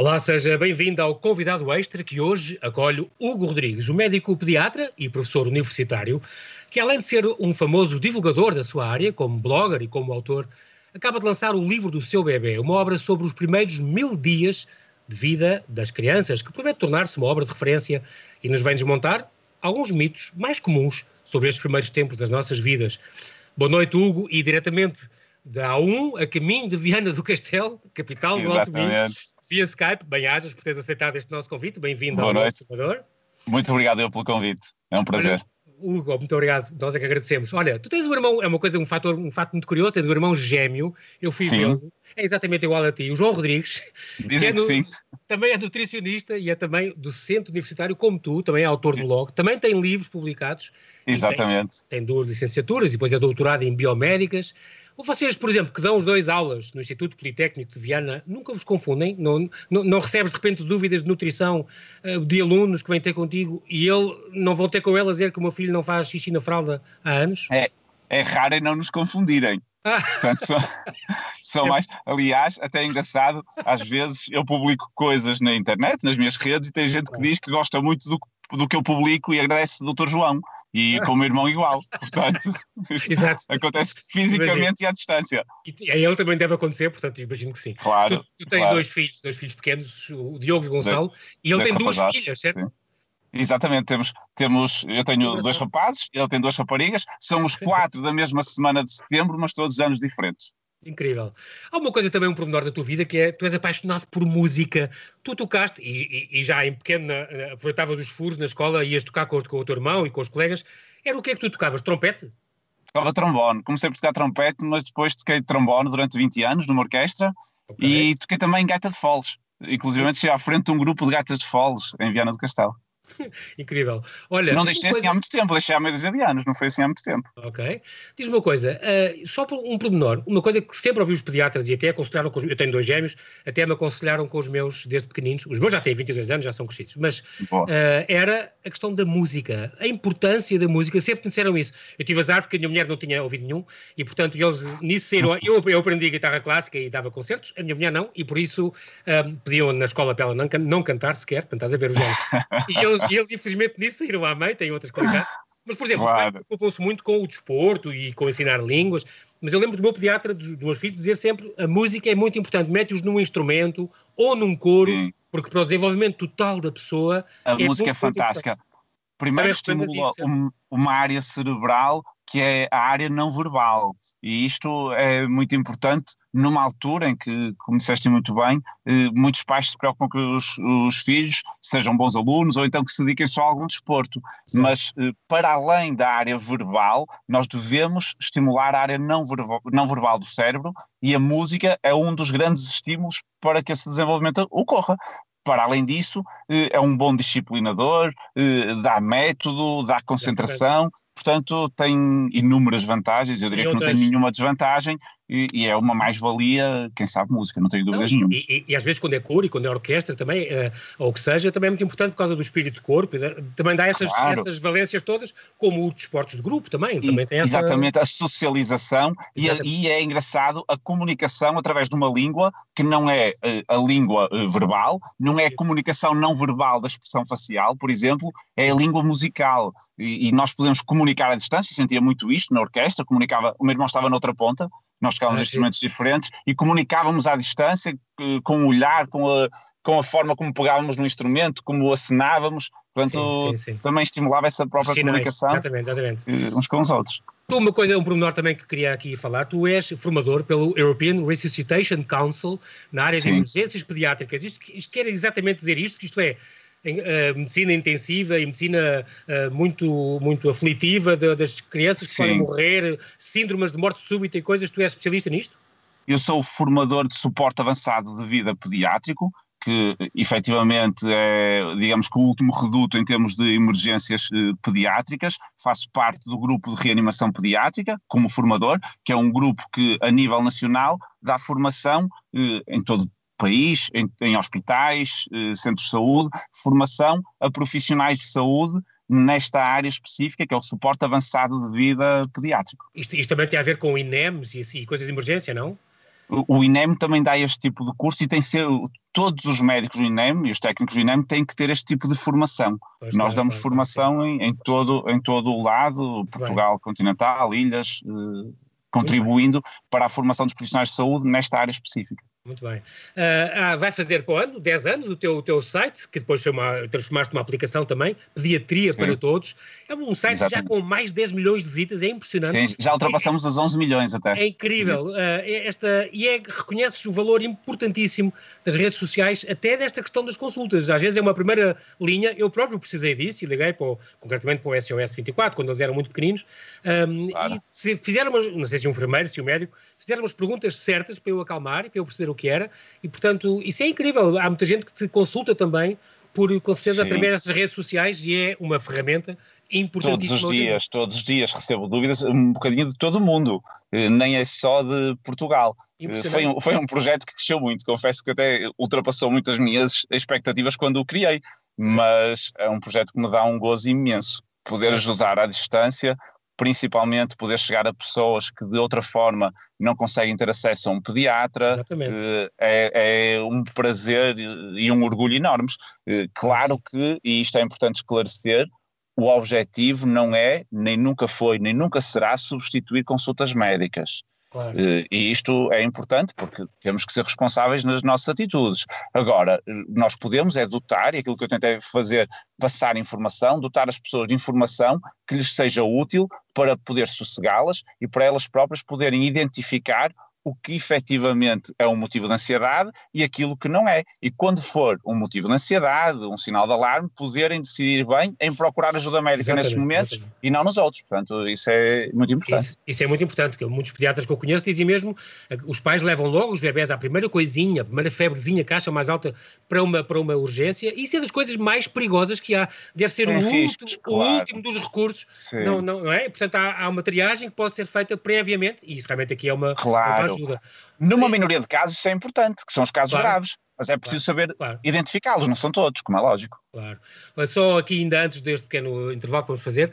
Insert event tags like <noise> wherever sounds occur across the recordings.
Olá, seja bem-vindo ao convidado extra que hoje acolhe Hugo Rodrigues, o médico pediatra e professor universitário, que além de ser um famoso divulgador da sua área, como blogger e como autor, acaba de lançar o livro do seu bebê, uma obra sobre os primeiros mil dias de vida das crianças, que promete tornar-se uma obra de referência e nos vem desmontar alguns mitos mais comuns sobre estes primeiros tempos das nossas vidas. Boa noite, Hugo, e diretamente da A1 a caminho de Viana do Castelo, capital do Alto Minho, via Skype. Bem-ajas por teres aceitado este nosso convite. Bem-vindo ao nosso Salvador. Muito obrigado eu pelo convite. É um prazer. Hugo, muito obrigado. Nós é que agradecemos. Olha, tu tens um irmão, é uma coisa, um fator, um fato muito curioso, tens um irmão gêmeo. Eu fui vê-lo. É exatamente igual a ti. O João Rodrigues. Dizem que, é sim. Também é nutricionista e é também docente universitário, como tu, também é autor do blog. Também tem livros publicados. Exatamente. Tem, tem duas licenciaturas e depois é doutorado em biomédicas. Vocês, por exemplo, que dão os dois aulas no Instituto Politécnico de Viana, nunca vos confundem? Não, não, não recebes de repente dúvidas de nutrição uh, de alunos que vêm ter contigo e ele não vão ter com ele a dizer que o meu filho não faz xixi na fralda há anos? É, é raro é não nos confundirem. Portanto, são, <laughs> são mais. Aliás, até é engraçado, às vezes eu publico coisas na internet, nas minhas redes, e tem gente que diz que gosta muito do, do que eu publico e agradece o Dr. João. E <laughs> com o meu irmão igual. Portanto, acontece fisicamente imagino. e à distância. E a ele também deve acontecer, portanto, imagino que sim. Claro. Tu, tu tens claro. dois filhos, dois filhos pequenos, o Diogo e o Gonçalo, de, e ele tem duas filhas, certo? Sim. Exatamente, temos, temos, eu tenho dois rapazes, ele tem duas raparigas, somos quatro da mesma semana de setembro, mas todos anos diferentes. Incrível. Há uma coisa também, um pormenor da tua vida, que é tu és apaixonado por música. Tu tocaste, e, e, e já em pequeno aproveitavas os furos na escola, ias tocar com, com o teu irmão e com os colegas. Era o que é que tu tocavas? Trompete? Tocava trombone. Comecei por tocar trompete, mas depois toquei trombone durante 20 anos numa orquestra okay. e toquei também gaita de foles. Inclusive cheguei à frente de um grupo de gaitas de foles em Viana do Castelo. <laughs> Incrível. Olha, não deixei coisa... assim há muito tempo, deixei há meio dúzia de anos, não foi assim há muito tempo. Ok. Diz-me uma coisa, uh, só por um pormenor, uma coisa que sempre ouvi os pediatras e até aconselharam, os, eu tenho dois gêmeos, até me aconselharam com os meus desde pequeninos, os meus já têm 22 anos, já são crescidos, mas uh, era a questão da música, a importância da música, sempre me disseram isso. Eu tive azar porque a minha mulher não tinha ouvido nenhum e, portanto, eles nisso saíram. <laughs> Eu, eu aprendi guitarra clássica e dava concertos, a minha mulher não, e por isso um, eh, pediam na escola para ela não, não cantar sequer, portanto, estás a ver os géneros. <laughs> E eles eles, infelizmente nisso saíram à mãe, têm outras qualidades. Mas, por exemplo, claro. preocupam-se muito com o desporto e com ensinar línguas. Mas eu lembro do meu pediatra, dos, dos meus filhos, dizer sempre a música é muito importante, mete-os num instrumento ou num coro, Sim. porque para o desenvolvimento total da pessoa. A é música é fantástica. Primeiro estimula um, uma área cerebral que é a área não verbal. E isto é muito importante numa altura em que, como disseste muito bem, eh, muitos pais se preocupam que os, os, filhos sejam bons alunos ou então que se dediquem só a algum desporto. Sim. Mas eh, para além da área verbal, nós devemos estimular a área não verbal, não verbal do cérebro e a música é um dos grandes estímulos para que esse desenvolvimento ocorra para além disso, eh, é um bom disciplinador, eh, dá método, dá concentração, portanto tem inúmeras vantagens, eu diria que não tem nenhuma desvantagem e, e é uma mais-valia, quem sabe música, não tenho dúvidas nenhuma. E, e, e, às vezes quando é coro e quando é orquestra também, uh, ou o que seja, também é muito importante por causa do espírito de corpo, também dá essas, claro. essas valências todas, como os desportos de grupo também, também tem essa... Exatamente, a socialização e, é engraçado a comunicação através de uma língua que não é uh, a língua uh, verbal, não é a comunicação não verbal da expressão facial, por exemplo, é a língua musical e, nós podemos comunicar à distância, sentia muito isto na orquestra, comunicava, o meu irmão estava noutra ponta, nós tocávamos ah, instrumentos sim. diferentes e comunicávamos à distância, com o olhar, com a, com a forma como pegávamos no instrumento, como acenávamos, portanto, sim, sim, também estimulava essa própria comunicação exatamente, exatamente. Eh, uns com os outros. Uma coisa, um pormenor também que queria aqui falar, tu és formador pelo European Resuscitation Council na área de emergências pediátricas. Isto, isto quer exatamente dizer isto, que isto é, uh, medicina intensiva e medicina uh, muito, muito aflitiva de, das crianças que Sim. podem morrer, síndromes de morte súbita e coisas, tu és especialista nisto? Eu sou formador de suporte avançado de vida pediátrico, que efetivamente é, digamos que o último reduto em termos de emergências eh, pediátricas. Faço parte do grupo de reanimação pediátrica como formador, que é um grupo que a nível nacional dá formação eh, em todo país, em, em hospitais, eh, centros de saúde, formação a profissionais de saúde nesta área específica, que é o suporte avançado de vida pediátrico. Isto, isto também tem a ver com INEMs e, e coisas de emergência, não? o INEM também dá este tipo de curso e tem ser todos os médicos do INEM e os técnicos do INEM têm que ter este tipo de formação. Pois Nós damos formação Em, em, todo, em todo o lado, Portugal Bem. continental, ilhas, eh, contribuindo para a formação dos profissionais de saúde nesta área específica. Muito bem. Uh, vai fazer para o ano, 10 anos, o teu, o teu site, que depois foi uma, transformaste numa aplicação também, Pediatria Sim. para Todos. É um site Exatamente. já com mais de 10 milhões de visitas, é impressionante. Sim, já ultrapassamos é, os 11 milhões até. É incrível. Uh, esta, e é, reconheces o valor importantíssimo das redes sociais, até desta questão das consultas. Às vezes é uma primeira linha, eu próprio precisei disso e liguei para o, concretamente para o SOS 24, quando eles eram muito pequeninos, um, claro. e se fizeram, não sei se o enfermeiro, se o médico, fizeram umas perguntas certas para eu acalmar e para eu perceber o que era, e portanto, isso é incrível. Há muita gente que te consulta também por, com certeza, através dessas redes sociais e é uma ferramenta importantíssima. Todos os dias, todos os dias recebo dúvidas, um bocadinho de todo o mundo, eh, nem é só de Portugal. Eh, foi um, foi um projeto que cresceu muito, confesso que até ultrapassou muitas minhas expectativas quando o criei, mas é um projeto que me dá um gozo imenso. Poder ajudar à distância, principalmente poder chegar a pessoas que de outra forma não conseguem ter acesso a um pediatra, eh, é, é, um prazer e um orgulho enormes. Eh, claro que, e isto é importante esclarecer, o objetivo não é, nem nunca foi, nem nunca será substituir consultas médicas. Claro. Eh, e isto é importante porque temos que ser responsáveis nas nossas atitudes. Agora, nós podemos é dotar, e aquilo que eu tentei fazer, passar informação, dotar as pessoas de informação que lhes seja útil para poder sossegá-las e para elas próprias poderem identificar o que efetivamente é um motivo de ansiedade e aquilo que não é. E quando for um motivo de ansiedade, um sinal de alarme, poderem decidir bem em procurar ajuda médica exatamente, nesses momentos exatamente. e não nos outros. Portanto, isso é muito importante. Isso, isso, é muito importante, que muitos pediatras que eu conheço dizem mesmo os pais levam logo os bebés à primeira coisinha, a primeira febrezinha, caixa mais alta para uma, para uma urgência. Isso é das coisas mais perigosas que há. Deve ser é o, riscos, último, claro. o último dos recursos. Não, não, não, é? Portanto, há, há, uma triagem que pode ser feita previamente e isso realmente aqui é uma, claro. uma ajuda. Numa minoria de casos isso é importante, que são os casos claro. graves, mas é preciso claro. saber claro. identificá-los, não são todos, como é lógico. Claro. Só aqui ainda antes deste pequeno intervalo que vamos fazer,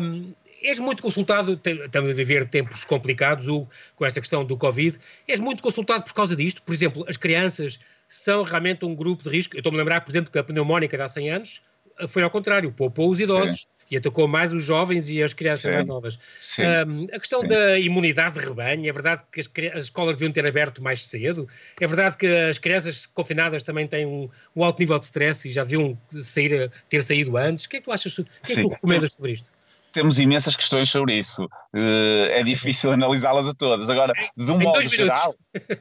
um, és muito consultado, estamos a viver tempos complicados o, com esta questão do Covid, és muito consultado por causa disto, por exemplo, as crianças são realmente um grupo de risco, eu estou-me a lembrar, por exemplo, que a pneumónica de há 100 anos foi ao contrário, poupou os idosos. Sim e atacou mais os jovens e as crianças sim, mais novas. Sim, um, a questão sim. da imunidade de rebanho, é verdade que as, as, escolas deviam ter aberto mais cedo, é verdade que as crianças confinadas também têm um, um alto nível de stress e já deviam sair, ter saído antes. O que é que tu achas, o que é que tu recomendas sobre isto? Temos imensas questões sobre isso. Uh, é difícil analisá-las a todas. Agora, de um em modo dois geral,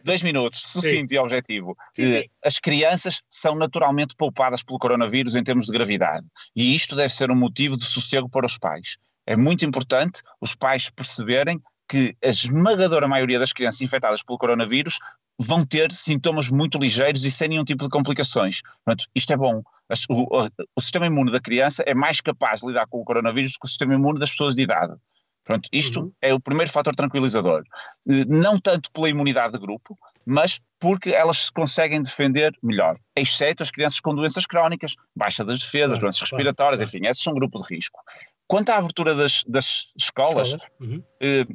dois minutos, sucinto sim. e objetivo. Sim, sim. Uh, as crianças são naturalmente poupadas pelo coronavírus em termos de gravidade. E isto deve ser um motivo de sossego para os pais. É muito importante os pais perceberem que a esmagadora maioria das crianças infectadas pelo coronavírus vão ter sintomas muito ligeiros e sem nenhum tipo de complicações. Portanto, isto é bom. O, o, o, sistema imune da criança é mais capaz de lidar com o coronavírus do que o sistema imune das pessoas de idade. Pronto, isto uhum. é o primeiro fator tranquilizador. Eh, não tanto pela imunidade de grupo, mas porque elas se conseguem defender melhor, exceto as crianças com doenças crónicas, baixa das defesas, doenças respiratórias, enfim, esses são um grupo de risco. Quanto à abertura das, das escolas, escolas? Uhum. Eh,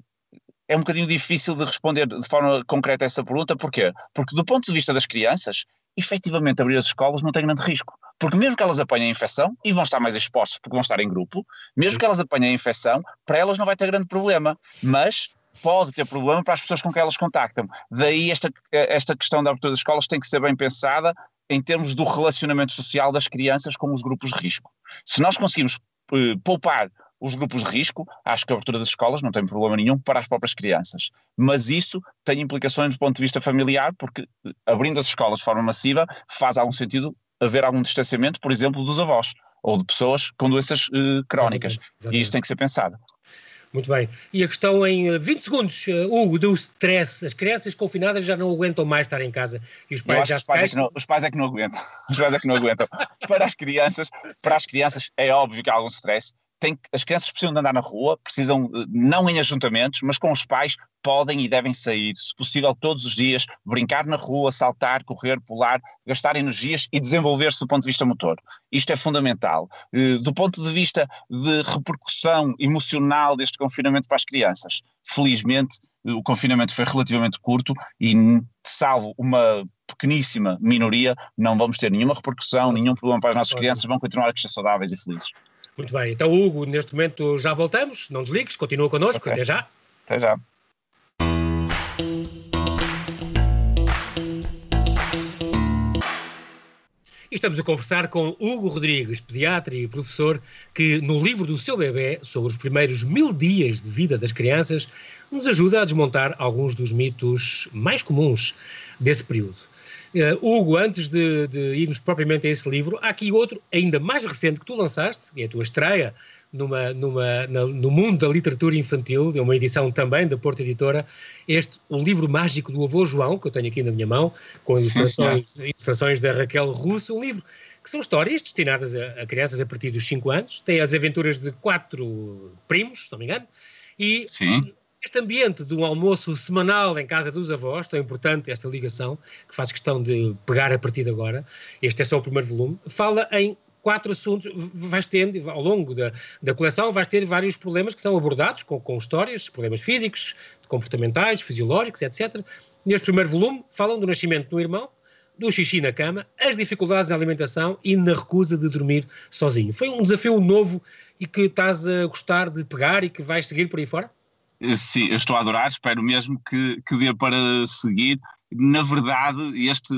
é um bocadinho difícil de responder de forma concreta essa pergunta. Porquê? Porque do ponto de vista das crianças, efetivamente abrir as escolas não tem grande risco. Porque mesmo que elas apanhem a infecção, e vão estar mais expostas porque vão estar em grupo, mesmo que elas apanhem a infecção, para elas não vai ter grande problema. Mas pode ter problema para as pessoas com quem elas contactam. Daí esta, esta questão da abertura das escolas tem que ser bem pensada em termos do relacionamento social das crianças com os grupos de risco. Se nós conseguimos eh, poupar os grupos de risco, acho que a abertura das escolas não tem problema nenhum para as próprias crianças. Mas isso tem implicações do ponto de vista familiar, porque eh, abrindo as escolas de forma massiva faz algum sentido haver algum distanciamento, por exemplo, dos avós ou de pessoas com doenças uh, crónicas. Exatamente, exatamente. E isso tem que ser pensado. Muito bem. E a questão em 20 eh, segundos, Hugo, do stress. As crianças confinadas já não aguentam mais estar em casa e os pais já os pais, é não, os pais é que não aguentam. <laughs> Os pais é que não aguentam. para as crianças, para as crianças é óbvio que há algum stress tem, as crianças precisam de andar na rua, precisam, eh, não em ajuntamentos, mas com os pais, podem e devem sair, se possível todos os dias, brincar na rua, saltar, correr, pular, gastar energias e desenvolver-se do ponto de vista motor. Isto é fundamental. Eh, do ponto de vista de repercussão emocional deste confinamento para as crianças, felizmente o confinamento foi relativamente curto e, salvo uma pequeníssima minoria, não vamos ter nenhuma repercussão, nenhum problema para as nossas crianças, vão continuar a crescer saudáveis e felizes. Muito bem, então Hugo, neste momento já voltamos, não desligues, continua connosco, okay. até já. Até já. E estamos a conversar com Hugo Rodrigues, pediatra e professor, que no livro do seu bebê, sobre os primeiros mil dias de vida das crianças, nos ajuda a desmontar alguns dos mitos mais comuns desse período. Uh, Hugo, antes de, de, irmos propriamente a esse livro, há aqui outro ainda mais recente que tu lançaste, que é a tua estreia numa, numa, na, no mundo da literatura infantil, é uma edição também da Porta Editora, este, o livro mágico do avô João, que eu tenho aqui na minha mão, com ilustrações, ilustrações da Raquel Russo, um livro que são histórias destinadas a, a crianças a partir dos 5 anos, tem as aventuras de quatro primos, se não me engano, e Sim. Este ambiente de um almoço semanal em casa dos avós, tão importante esta ligação, que faz questão de pegar a partir de agora, este é só o primeiro volume, fala em quatro assuntos, vais tendo, ao longo da, da coleção, vais ter vários problemas que são abordados com, com histórias, problemas físicos, comportamentais, fisiológicos, etc. Neste primeiro volume, falam do nascimento do irmão, do xixi na cama, as dificuldades na alimentação e na recusa de dormir sozinho. Foi um desafio novo e que estás a gostar de pegar e que vais seguir por aí fora? Sim, eu estou a adorar, espero mesmo que, que dê para seguir. Na verdade, este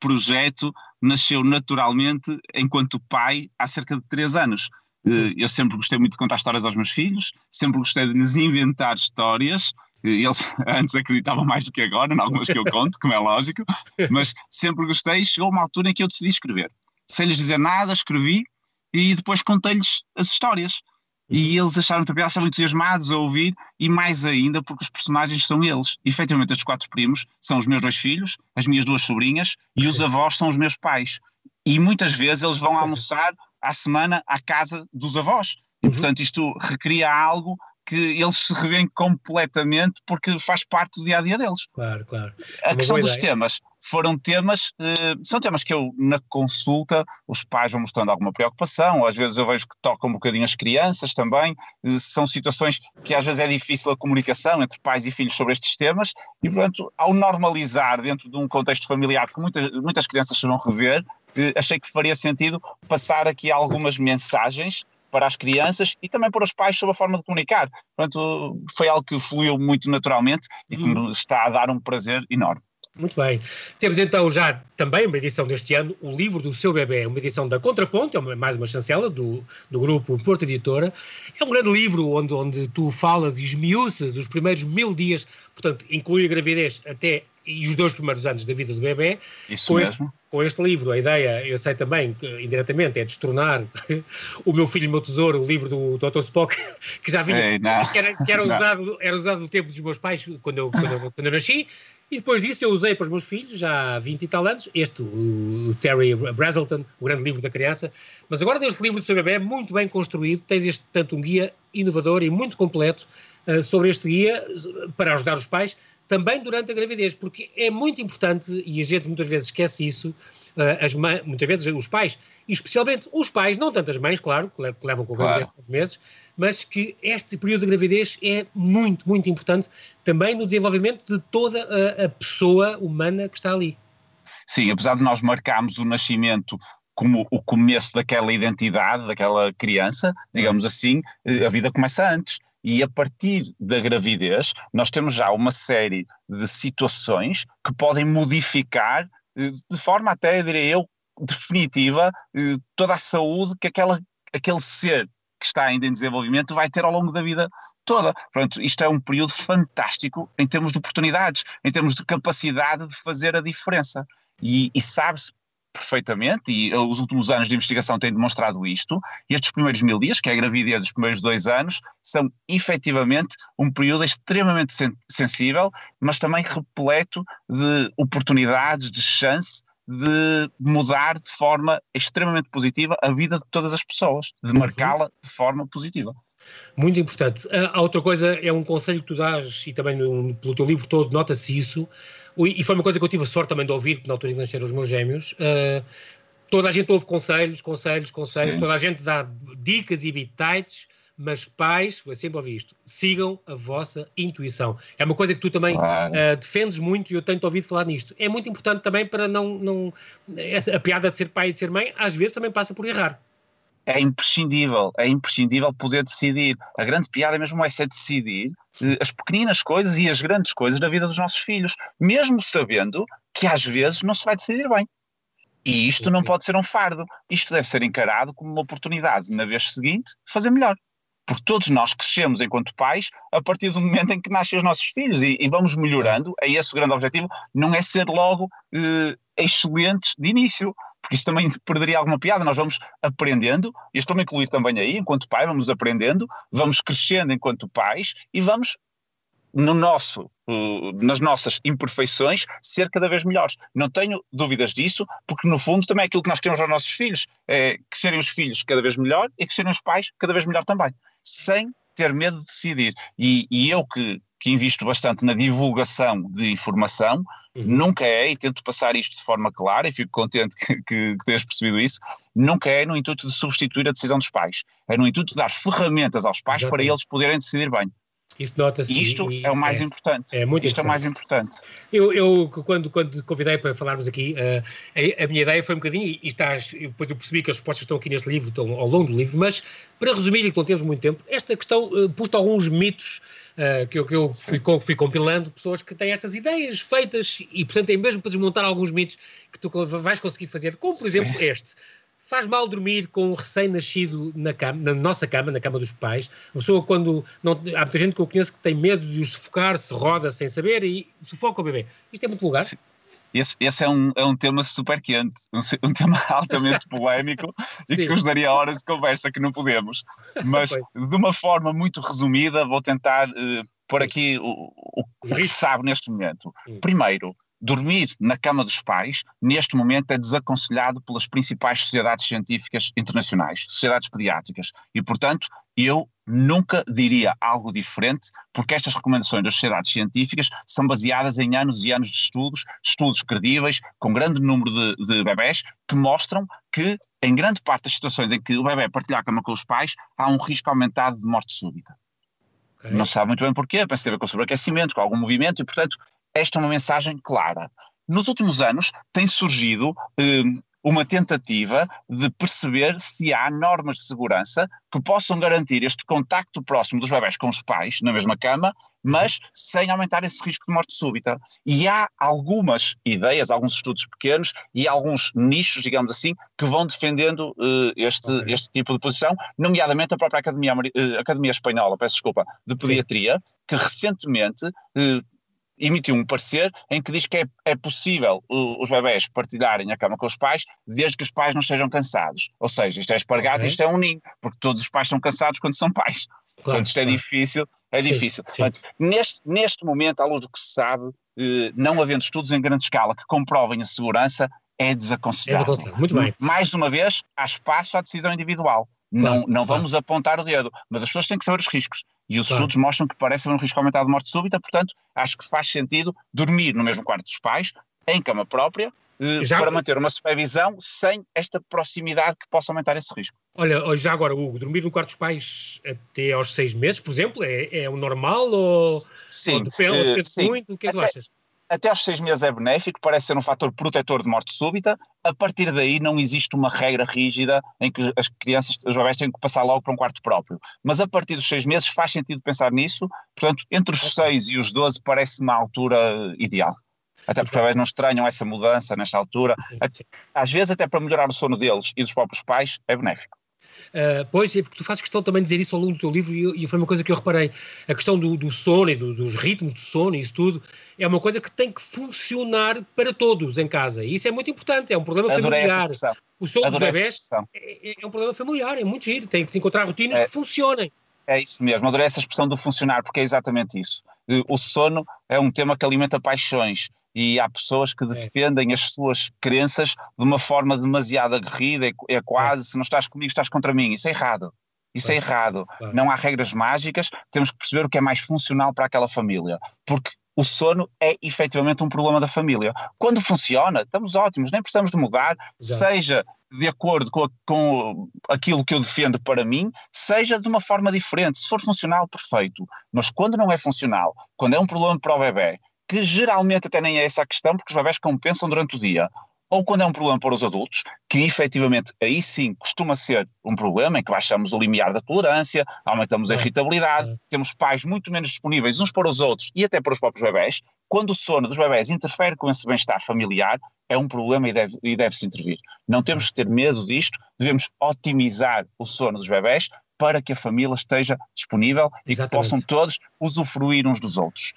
projeto nasceu naturalmente enquanto pai há cerca de três anos. Eh, eu sempre gostei muito de contar histórias aos meus filhos, sempre gostei de lhes inventar histórias. Eh, eles <laughs> antes acreditavam mais do que agora, em algumas que eu conto, como é lógico, <laughs> mas sempre gostei. Chegou uma altura em que eu decidi escrever. Sem lhes dizer nada, escrevi e depois contei-lhes as histórias. E eles acharam também, eles estavam entusiasmados a ouvir, e mais ainda porque os personagens são eles. E, efetivamente, estes quatro primos são os meus dois filhos, as minhas duas sobrinhas, e os avós são os meus pais. E muitas vezes eles vão almoçar à semana à casa dos avós. E, uhum. portanto, isto recria algo que eles se revêem completamente porque faz parte do dia a dia deles. Claro, claro. A questão dos temas foram temas, eh, são temas que eu, na consulta, os pais vão mostrando alguma preocupação, às vezes eu vejo que tocam um bocadinho as crianças também, eh, são situações que às vezes é difícil a comunicação entre pais e filhos sobre estes temas, e portanto, ao normalizar dentro de um contexto familiar que muitas, muitas crianças se vão rever, eh, achei que faria sentido passar aqui algumas mensagens para as crianças e também para os pais sobre a forma de comunicar. Portanto, foi algo que fluiu muito naturalmente e que hum. me está a dar um prazer enorme. Muito bem. Temos então já também uma edição deste ano, o livro do seu bebê, uma edição da Contraponto, é mais uma chancela do, do grupo Porto Editora. É um grande livro onde, onde tu falas e esmiuças os primeiros mil dias, portanto, inclui a gravidez até e os dois primeiros anos da vida do bebê. Isso com mesmo. Este, com este livro, a ideia, eu sei também, que, indiretamente, é destornar <laughs> o meu filho e o meu tesouro, o livro do Dr. Spock, <laughs> que já vinha, Ei, que, era, que era usado, era usado no tempo dos meus pais, quando eu, quando eu, quando eu nasci, e depois disso eu usei para os meus filhos, já há 20 e tal anos, este, o, Terry Brazelton, o grande livro da criança, mas agora deste livro do seu bebê, muito bem construído, tens este, tanto um guia inovador e muito completo uh, sobre este guia, para ajudar os pais, também durante a gravidez, porque é muito importante, e a gente muitas vezes esquece isso, uh, as muitas vezes os pais, e especialmente os pais, não tanto as mães, claro, que, levam com a gravidez claro. meses, mas que este período de gravidez é muito, muito importante também no desenvolvimento de toda a, a pessoa humana que está ali. Sim, apesar de nós marcarmos o nascimento como o começo daquela identidade, daquela criança, digamos assim, eh, a vida começa antes. E a partir da gravidez, nós temos já uma série de situações que podem modificar, eh, de forma até, diria eu, definitiva, eh, toda a saúde que aquela, aquele ser que está ainda em desenvolvimento vai ter ao longo da vida toda. Portanto, isto é um período fantástico em termos de oportunidades, em termos de capacidade de fazer a diferença. E, e sabe-se perfeitamente, e os últimos anos de investigação têm demonstrado isto, e estes primeiros mil dias, que é a gravidez dos primeiros dois anos, são efetivamente um período extremamente sen sensível, mas também repleto de oportunidades, de chance de mudar de forma extremamente positiva a vida de todas as pessoas, de uhum. marcá-la de forma positiva. Muito importante. A outra coisa é um conselho que tu dás, e também no, pelo teu livro todo nota-se isso, e foi uma coisa que eu tive a sorte também de ouvir, na altura em que nasceram os meus gêmeos. Uh, toda a gente ouve conselhos, conselhos, conselhos, Sim. toda a gente dá dicas e bitites, mas pais, eu sempre ouvi isto, sigam a vossa intuição. É uma coisa que tu também claro. uh, defendes muito e eu tenho-te ouvido falar nisto. É muito importante também para não, não. Essa, a piada de ser pai e de ser mãe, às vezes também passa por errar é imprescindível, é imprescindível poder decidir. A grande piada é mesmo é decidir eh, as pequeninas coisas e as grandes coisas da vida dos nossos filhos, mesmo sabendo que às vezes não se vai decidir bem. E isto não pode ser um fardo, isto deve ser encarado como uma oportunidade, na vez seguinte, fazer melhor. Porque todos nós crescemos enquanto pais a partir do momento em que nascem os nossos filhos e, e vamos melhorando. É esse o grande objetivo, não é ser logo eh, excelentes de início, porque isso também perderia alguma piada. Nós vamos aprendendo, e estou-me a incluir também aí, enquanto pai, vamos aprendendo, vamos crescendo enquanto pais e vamos no nosso, nas nossas imperfeições, ser cada vez melhores. Não tenho dúvidas disso, porque no fundo também é aquilo que nós queremos aos nossos filhos, é que serem os filhos cada vez melhor e que serem os pais cada vez melhor também, sem ter medo de decidir. E, e eu que, que invisto bastante na divulgação de informação, uhum. nunca é, e tento passar isto de forma clara, e fico contente que, que, que tenhas percebido isso, nunca é no intuito de substituir a decisão dos pais, é no intuito de dar ferramentas aos pais Exatamente. para eles poderem decidir bem. Isso nota-se. Isto e, é o mais é, importante. É muito Isto importante. é o mais importante. Eu, eu quando, quando convidei para falarmos aqui, uh, a, a, minha ideia foi um bocadinho, e estás, depois eu percebi que as respostas estão aqui neste livro, estão ao longo do livro, mas para resumir, e que não temos muito tempo, esta questão uh, pus alguns mitos uh, que eu, que eu fui, fui, compilando, pessoas que têm estas ideias feitas e, portanto, é mesmo para desmontar alguns mitos que tu vais conseguir fazer, como por Sim. exemplo este faz mal dormir com um recém-nascido na, na nossa cama, na cama dos pais. A pessoa, quando. Não, há muita gente que eu conheço que tem medo de os sufocar, se roda sem saber e sufoca o bebê. Isto é muito lugar. Sim. Esse, esse, é, um, é um tema super quente, um, <laughs> um tema altamente polémico e que nos daria horas de conversa que não podemos. <laughs> Mas, de uma forma muito resumida, vou tentar uh, pôr aqui o, o, o que se sabe neste momento. Primeiro, Dormir na cama dos pais, neste momento, é desaconselhado pelas principais sociedades científicas internacionais, sociedades pediátricas. E, portanto, eu nunca diria algo diferente, porque estas recomendações das sociedades científicas são baseadas em anos e anos de estudos, estudos credíveis, com grande número de, de bebés, que mostram que, em grande parte das situações em que o bebê partilha a cama com os pais, há um risco aumentado de morte súbita. Okay. Não se sabe muito bem porquê, que tem a ver com sobreaquecimento, com algum movimento, e, portanto, esta é uma mensagem clara. Nos últimos anos tem surgido eh, uma tentativa de perceber se há normas de segurança que possam garantir este contacto próximo dos bebés com os pais na mesma cama, mas sem aumentar esse risco de morte súbita. E há algumas ideias, alguns estudos pequenos e alguns nichos, digamos assim, que vão defendendo uh, este, okay. este tipo de posição, nomeadamente a própria Academia, uh, Academia Espanhola, peço desculpa, de Pediatria, que recentemente uh, emitiu um parecer em que diz que é, é possível uh, os bebés partilharem a cama com os pais desde que os pais não sejam cansados. Ou seja, isto é espargado, okay. isto é um ninho, porque todos os pais são cansados quando são pais. Claro, isto é claro. difícil, é sim, difícil. Sim. Portanto, neste, neste momento, à luz do que se sabe, uh, não havendo estudos em grande escala que comprovem a segurança, é desaconselhável. É Muito bem. Mais uma vez, há espaço à decisão individual. Claro, não, não vamos apontar o dedo, mas as pessoas têm que saber os riscos. E os claro. estudos mostram que parece haver um risco aumentado de morte súbita, portanto, acho que faz sentido dormir no mesmo quarto dos pais, em cama própria, eh, já, para manter uma supervisão sem esta proximidade que possa aumentar esse risco. Olha, já agora, Hugo, dormir no quarto dos pais até aos seis meses, por exemplo, é, é o normal ou, sim, ou depende, uh, depende sim. muito? O que é que tu achas? Até aos seis meses é benéfico, parece ser um fator protetor de morte súbita. A partir daí não existe uma regra rígida em que as crianças, os bebés têm que passar logo para um quarto próprio. Mas a partir dos seis meses faz sentido pensar nisso, portanto, entre os seis e os doze parece uma altura ideal. Até porque os bebés não estranham essa mudança nesta altura. Às vezes, até para melhorar o sono deles e dos próprios pais, é benéfico. Uh, pois, é porque tu fazes questão também de dizer isso ao longo do teu livro e, e foi uma coisa que eu reparei. A questão do, do sono e do, dos ritmos do sono e isso tudo é uma coisa que tem que funcionar para todos em casa. E isso é muito importante, é um problema Adorei familiar. O sono dos bebés é, é, é, um problema familiar, é muito giro, tem que se encontrar rotinas é. que funcionem. É isso mesmo, adorei essa expressão do funcionar, porque é exatamente isso. O sono é um tema que alimenta paixões e há pessoas que é. defendem as suas crenças de uma forma demasiado aguerrida, é, é quase, se não estás comigo, estás contra mim. Isso é errado. Isso é errado. Não há regras mágicas, temos que perceber o que é mais funcional para aquela família. Porque o sono é efetivamente um problema da família. Quando funciona, estamos ótimos, nem precisamos de mudar, Exato. seja de acordo com, a, com, aquilo que eu defendo para mim, seja de uma forma diferente. Se for funcional, perfeito. Mas quando não é funcional, quando é um problema para o bebê, que geralmente até nem é essa a questão, porque os bebés compensam durante o dia, ou quando é um problema para os adultos, que efetivamente aí sim costuma ser um problema, em que baixamos o limiar da tolerância, aumentamos a irritabilidade, temos pais muito menos disponíveis uns para os outros e até para os próprios bebés, quando o sono dos bebés interfere com esse bem-estar familiar, é um problema e deve-se deve intervir. Não temos que ter medo disto, devemos otimizar o sono dos bebés para que a família esteja disponível Exatamente. e que possam todos usufruir uns dos outros.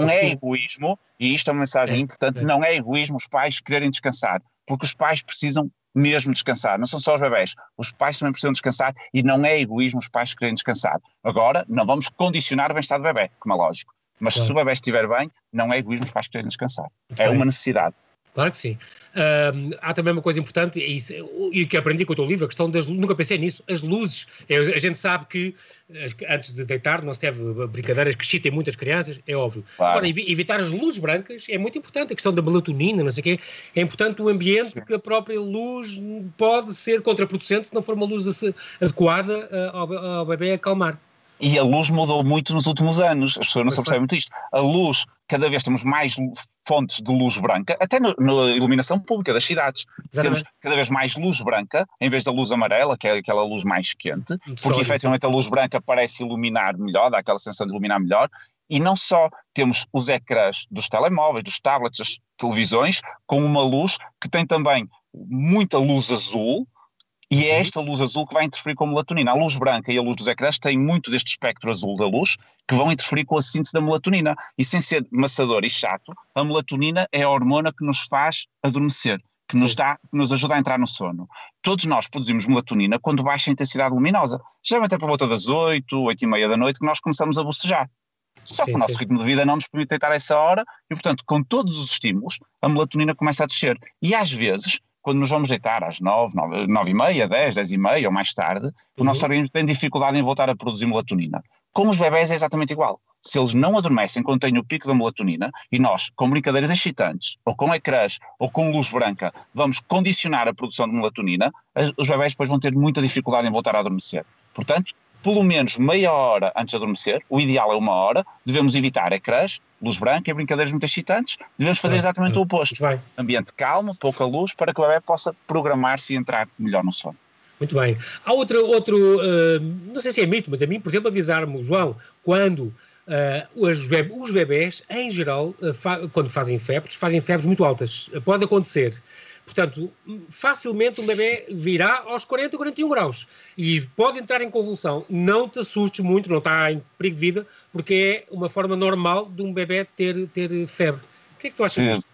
Não é egoísmo, e isto é uma mensagem é, importante, é. não é egoísmo os pais quererem descansar, porque os pais precisam mesmo descansar, não são só os bebés, os pais também precisam descansar e não é egoísmo os pais quererem descansar. Agora, não vamos condicionar o bem-estar do bebê, como é lógico, mas claro. se o bebê estiver bem, não é egoísmo os pais quererem descansar, é uma necessidade. Claro que sim. Uh, há também uma coisa importante, e, isso, e que aprendi com o teu livro, a questão das nunca pensei nisso, as luzes. A gente sabe que antes de deitar não se deve brincadeiras que excitem muitas crianças, é óbvio. Claro. Agora, evitar as luzes brancas é muito importante, a questão da melatonina, não sei o quê. É importante o ambiente, sim. que a própria luz pode ser contraproducente se não for uma luz adequada ah, ao, ao bebê acalmar. E a luz mudou muito nos últimos anos, as pessoas não se percebem muito isto. A luz, cada vez temos mais fontes de luz branca, até no, na iluminação pública das cidades. Exatamente. Temos cada vez mais luz branca, em vez da luz amarela, que é aquela luz mais quente, porque efetivamente a luz branca parece iluminar melhor, dá aquela sensação de iluminar melhor. E não só temos os ecrãs dos telemóveis, dos tablets, das televisões, com uma luz que tem também muita luz azul, e é esta luz azul que vai interferir com a melatonina. A luz branca e a luz dos ecrãs têm muito deste espectro azul da luz que vão interferir com a síntese da melatonina. E sem ser maçador e chato, a melatonina é a hormona que nos faz adormecer, que nos, dá, que nos ajuda a entrar no sono. Todos nós produzimos melatonina quando baixa a intensidade luminosa. Geralmente é por volta das 8, 8 e meia da noite que nós começamos a bocejar. Só sim, que o nosso sim. ritmo de vida não nos permite deitar essa hora e, portanto, com todos os estímulos, a melatonina começa a descer. E às vezes quando nos vamos deitar às 9, 9, 9 e meia, 10, 10 e meia ou mais tarde, uhum. o nosso organismo tem dificuldade em voltar a produzir melatonina. Com os bebés é exatamente igual. Se eles não adormecem quando têm o pico da melatonina, e nós, com brincadeiras excitantes, ou com ecrãs, ou com luz branca, vamos condicionar a produção de melatonina, os bebés depois vão ter muita dificuldade em voltar a adormecer. Portanto, pelo menos meia hora antes de adormecer, o ideal é uma hora, devemos evitar ecrãs, luz branca e brincadeiras muito excitantes, devemos fazer exatamente o oposto. Ambiente calmo, pouca luz, para que o bebê possa programar-se e entrar melhor no sono. Muito bem. Há outro, outro uh, não sei se é mito, mas a mim, por exemplo, avisar-me, João, quando Uh, os, bebés, os, bebés, em geral, uh, fa quando fazem febres, fazem febres muito altas. Uh, pode acontecer. Portanto, facilmente um bebê virá aos 40, 41 graus e pode entrar em convulsão. Não te assustes muito, não está em perigo de vida, porque é uma forma normal de um bebê ter, ter febre. O que é que tu achas disso?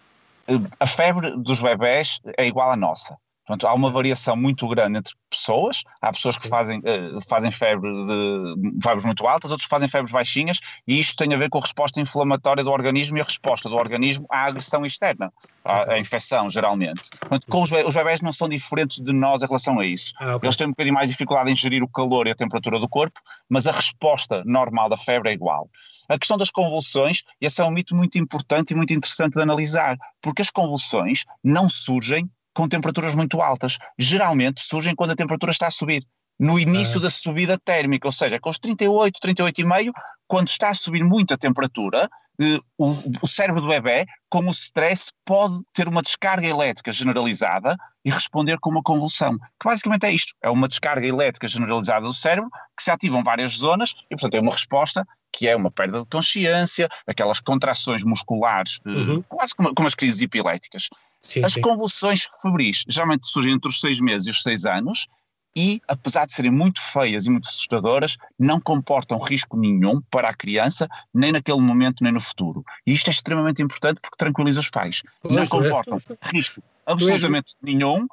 A febre dos bebés é igual à nossa. Portanto, há uma variação muito grande entre pessoas. Há pessoas que fazem, uh, fazem febre de febres muito altas, outros que fazem febres baixinhas, e isto tem a ver com a resposta inflamatória do organismo e a resposta do organismo à agressão externa, à, à infecção, geralmente. Portanto, com os, os bebés não são diferentes de nós em relação a isso. Ah, okay. Eles têm um bocadinho mais dificuldade em gerir o calor e a temperatura do corpo, mas a resposta normal da febre é igual. A questão das convulsões, esse é um mito muito importante e muito interessante de analisar, porque as convulsões não surgem com temperaturas muito altas. Geralmente surgem quando a temperatura está a subir. No início ah. da subida térmica, ou seja, com os 38, 38,5, quando está a subir muito a temperatura, eh, o, o, cérebro do bebê, com o stress, pode ter uma descarga elétrica generalizada e responder com uma convulsão. Que basicamente é isto: é uma descarga elétrica generalizada do cérebro, que se ativam várias zonas e, portanto, é uma resposta que é uma perda de consciência, aquelas contrações musculares, eh, uhum. quase como, como as crises epiléticas. Sim, As sim. convulsões febris geralmente surgem entre os seis meses e os seis anos e, apesar de serem muito feias e muito assustadoras, não comportam risco nenhum para a criança, nem naquele momento, nem no futuro. E isto é extremamente importante porque tranquiliza os pais. Pois não é. comportam é. risco absolutamente nenhum,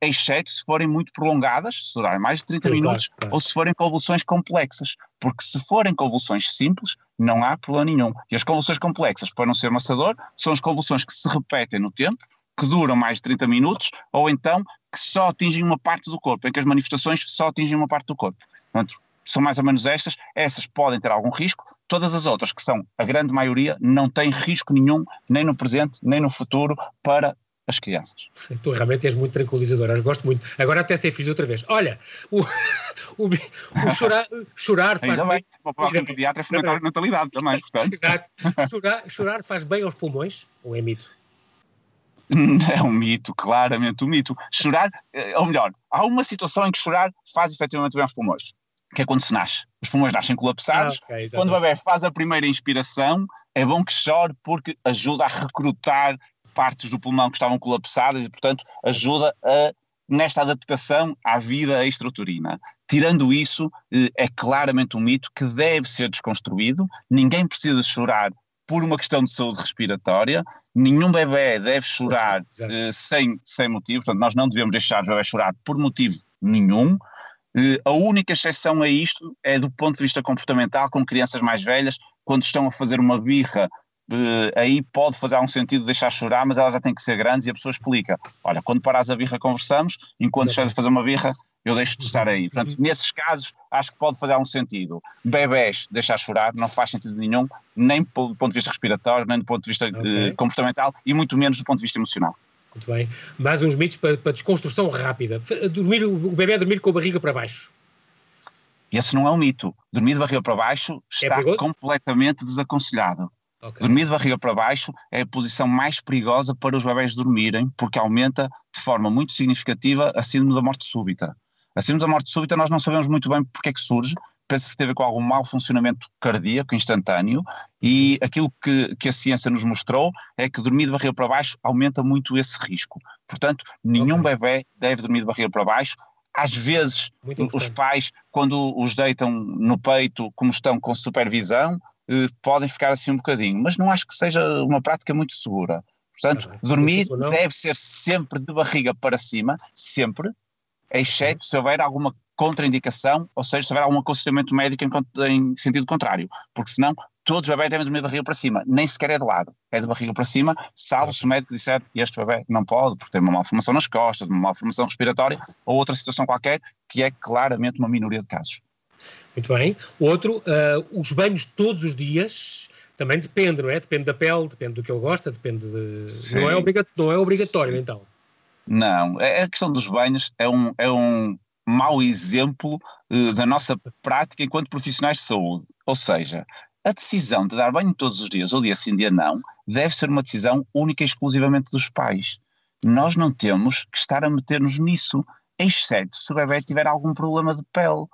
exceto se forem muito prolongadas, se durarem mais de 30 Sim, minutos, claro, claro. ou se forem convulsões complexas. Porque se forem convulsões simples, não há problema nenhum. E as convulsões complexas, para não ser amassador, são as convulsões que se repetem no tempo, que duram mais de 30 minutos, ou então que só atingem uma parte do corpo, em que as manifestações só atingem uma parte do corpo. Portanto, são mais ou menos estas, essas podem ter algum risco, todas as outras, que são a grande maioria, não têm risco nenhum, nem no presente, nem no futuro, para as crianças. Tu realmente és muito tranquilizador, eu gosto muito. Agora até ser filho outra vez. Olha, o, <laughs> o, o chorar, chorar faz Ainda bem, o próximo pediatra é fomentar a natalidade também, portanto. Exato. <laughs> Chorar, chorar faz bem aos pulmões ou é mito? É um mito, claramente um mito. Chorar, eh, ou melhor, há uma situação em que chorar faz efetivamente bem aos pulmões, que é quando se nasce. Os pulmões nascem colapsados. Ah, okay, quando o bebê faz a primeira inspiração, é bom que chore porque ajuda a recrutar partes do pulmão que estavam colapsadas e, portanto, ajuda a, nesta adaptação à vida extrauterina. Tirando isso, eh, é claramente um mito que deve ser desconstruído. Ninguém precisa chorar por uma questão de saúde respiratória. Nenhum bebê deve chorar <laughs> uh, sem, sem motivo, portanto, nós não devemos deixar os bebés chorar por motivo nenhum. Uh, a única exceção a isto é do ponto de vista comportamental, com crianças mais velhas, quando estão a fazer uma birra, aí pode fazer algum sentido deixar chorar, mas ela já tem que ser grande e a pessoa explica: olha, quando paras a birra, conversamos, enquanto estás a fazer uma birra, eu deixo de estar aí. Portanto, uhum. nesses casos, acho que pode fazer algum sentido. Bebés, deixar chorar, não faz sentido nenhum, nem do ponto de vista respiratório, nem do ponto de vista okay. comportamental, e muito menos do ponto de vista emocional. Muito bem. Mais uns mitos para, para desconstrução rápida. Dormir, o bebê dormir com a barriga para baixo. Esse não é um mito. Dormir de barriga para baixo é está é completamente desaconselhado. Okay. Dormir de barriga para baixo é a posição mais perigosa para os bebés dormirem, porque aumenta de forma muito significativa a síndrome da morte súbita. A síndrome da morte súbita nós não sabemos muito bem porque é que surge, pensa que tem a ver com algum mau funcionamento cardíaco instantâneo e aquilo que, que a ciência nos mostrou é que dormir de barriga para baixo aumenta muito esse risco. Portanto, nenhum okay. bebê deve dormir de barriga para baixo. Às vezes, os pais, quando os deitam no peito, como estão com supervisão, podem ficar assim um bocadinho, mas não acho que seja uma prática muito segura. Portanto, dormir deve ser sempre de barriga para cima, sempre, exceto se houver alguma contraindicação, ou seja, se houver algum aconselhamento médico em, em, sentido contrário, porque senão todos os bebés devem dormir de barriga para cima, nem sequer é de lado, é de barriga para cima, salvo se o médico disser este bebê não pode, porque tem uma malformação nas costas, uma malformação respiratória ou outra situação qualquer, que é claramente uma minoria de casos. Muito bem. Outro, uh, os banhos todos os dias, também depende, não é? Depende da pele, depende do que ele gosta, depende de... Não é, obrigatório, não é obrigatório, Sim. então. Não, é, a questão dos banhos é um, é um mau exemplo uh, da nossa prática enquanto profissionais de saúde. Ou seja, a decisão de dar banho todos os dias ou dia sim, dia não, deve ser uma decisão única e exclusivamente dos pais. Nós não temos que estar a meter-nos nisso, exceto se o bebê tiver algum problema de pele.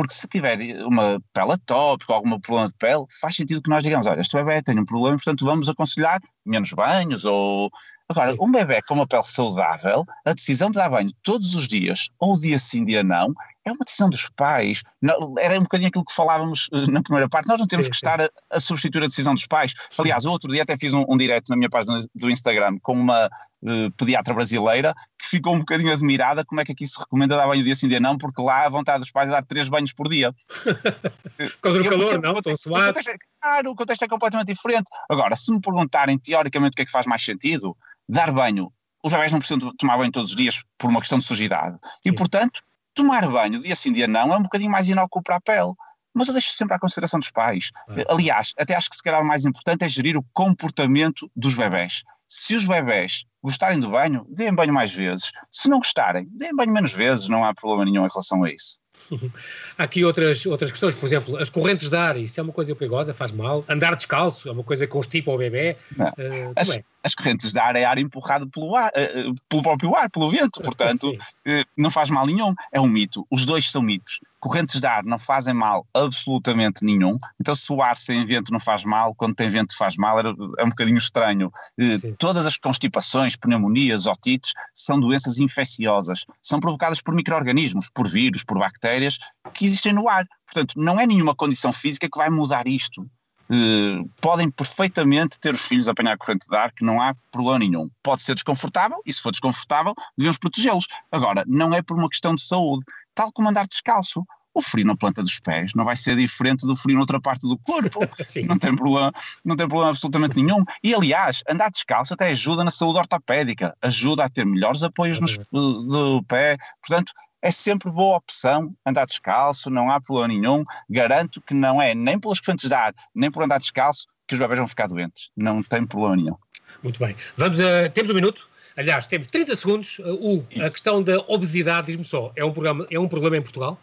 Porque se tiver uma pele atópica ou algum problema de pele, faz sentido que nós digamos, olha, este bebê tem um problema, portanto vamos aconselhar menos banhos ou... Agora, Sim. um bebê com uma pele saudável, a decisão de dar banho todos os dias, ou dia sim, dia não, é uma decisão dos pais. Não, era um bocadinho aquilo que falávamos uh, na primeira parte. Nós não temos sim, que sim. estar a, a, substituir a decisão dos pais. Aliás, outro dia até fiz um, um direto na minha página do Instagram com uma uh, pediatra brasileira que ficou um bocadinho admirada como é que aqui se recomenda dar banho dia sim, dia não, porque lá a vontade dos pais é dar três banhos por dia. <laughs> Por causa do calor, não? Estão suados. É, claro, o contexto é completamente diferente. Agora, se me perguntarem teoricamente o que é que faz mais sentido, dar banho os bebés não precisam tomar banho todos os dias por uma questão de sujidade. Sim. E, portanto, tomar banho dia sim, dia não, é um bocadinho mais inócuo para a pele. Mas eu deixo sempre à consideração dos pais. É. Aliás, até acho que se calhar o mais importante é gerir o comportamento dos bebés. Se os bebés gostarem do banho, deem banho mais vezes. Se não gostarem, deem banho menos vezes, não há problema nenhum em relação a isso. Há <laughs> aqui outras, outras questões, por exemplo, as correntes de ar, isso é uma coisa perigosa, faz mal. Andar descalço é uma coisa que constipa o bebê. Uh, as, é? as, correntes de ar é ar empurrado pelo, ar, uh, pelo próprio ar, pelo vento, <laughs> portanto, uh, não faz mal nenhum. É um mito. Os dois são mitos. Correntes de ar não fazem mal absolutamente nenhum. Então, se o ar sem vento não faz mal, quando tem vento faz mal, é, um bocadinho estranho. todas as constipações, pneumonias, otites, são doenças infecciosas. São provocadas por micro-organismos, por vírus, por bactérias, que existem no ar. Portanto, não é nenhuma condição física que vai mudar isto. Uh, podem perfeitamente ter os filhos a apanhar a corrente de ar, que não há problema nenhum. Pode ser desconfortável, e se for desconfortável, devemos protegê-los. Agora, não é por uma questão de saúde, tal como andar descalço. O frio na planta dos pés não vai ser diferente do frio noutra parte do corpo. <laughs> não, tem problema, não tem problema absolutamente nenhum. E, aliás, andar descalço até ajuda na saúde ortopédica, ajuda a ter melhores apoios nos, do pé. Portanto, é sempre boa opção andar descalço, não há problema nenhum. Garanto que não é nem pelas correntes de ar, nem por andar descalço que os bebés vão ficar doentes. Não tem problema nenhum. Muito bem. Vamos a. Temos um minuto? Aliás, temos 30 segundos. Uh, a questão da obesidade, diz-me só, é um, programa, é um problema em Portugal?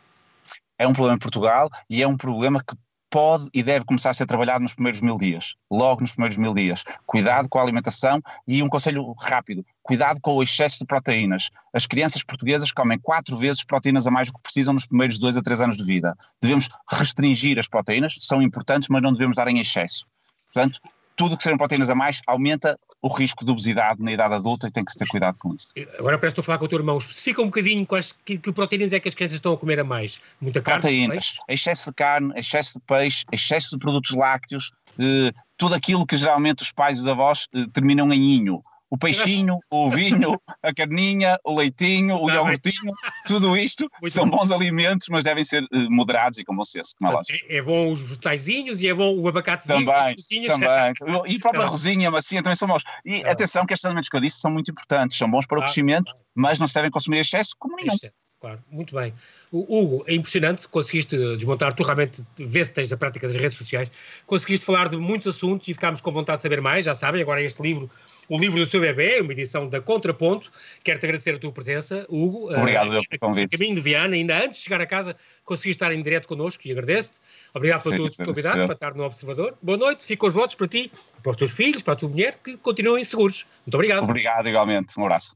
É um problema em Portugal e é um problema que pode e deve começar a ser trabalhado nos primeiros mil dias, logo nos primeiros mil dias. Cuidado com a alimentação e um conselho rápido: cuidado com o excesso de proteínas. As crianças portuguesas comem quatro vezes proteínas a mais do que precisam nos primeiros dois a três anos de vida. Devemos restringir as proteínas, são importantes, mas não devemos dar em excesso. Portanto, tudo que sejam proteínas a mais aumenta o risco de obesidade na idade adulta e tem que se ter cuidado com isso. Agora parece que estou a falar com o teu irmão. Especifica um bocadinho quais, que, que, proteínas é que as crianças estão a comer a mais? Muita carne? Proteínas. Excesso de carne, excesso de peixe, excesso de produtos lácteos, eh, tudo aquilo que geralmente os pais e os avós eh, terminam em inho o peixinho, o vinho, a carninha, o leitinho, o iogurtinho, tudo isto <laughs> Muito são bom. bons alimentos, mas devem ser uh, moderados e com bom senso, como é lógico. É, é bom os vegetaizinhos e é bom o abacatezinho, também, também. <laughs> E a própria rosinha, a macia também são bons. E atenção que estes alimentos que eu disse são muito importantes, são bons para o crescimento, mas não se devem consumir excesso como nenhum. Claro, muito bem. O Hugo, é impressionante, conseguiste desmontar, tu realmente vês se tens a prática das redes sociais, conseguiste falar de muitos assuntos e ficámos com vontade de saber mais, já sabem, agora este livro, o livro do seu bebê, uma edição da Contraponto, quero-te agradecer a tua presença, Hugo. Obrigado uh, pelo convite. caminho de Viana, ainda antes de chegar a casa, conseguiste estar em direto connosco e agradeço-te. Obrigado pela tua disponibilidade para estar no Observador. Boa noite, fico os votos para ti, para os teus filhos, para a tua mulher, que continuem seguros. Muito obrigado. Obrigado, igualmente. Um abraço.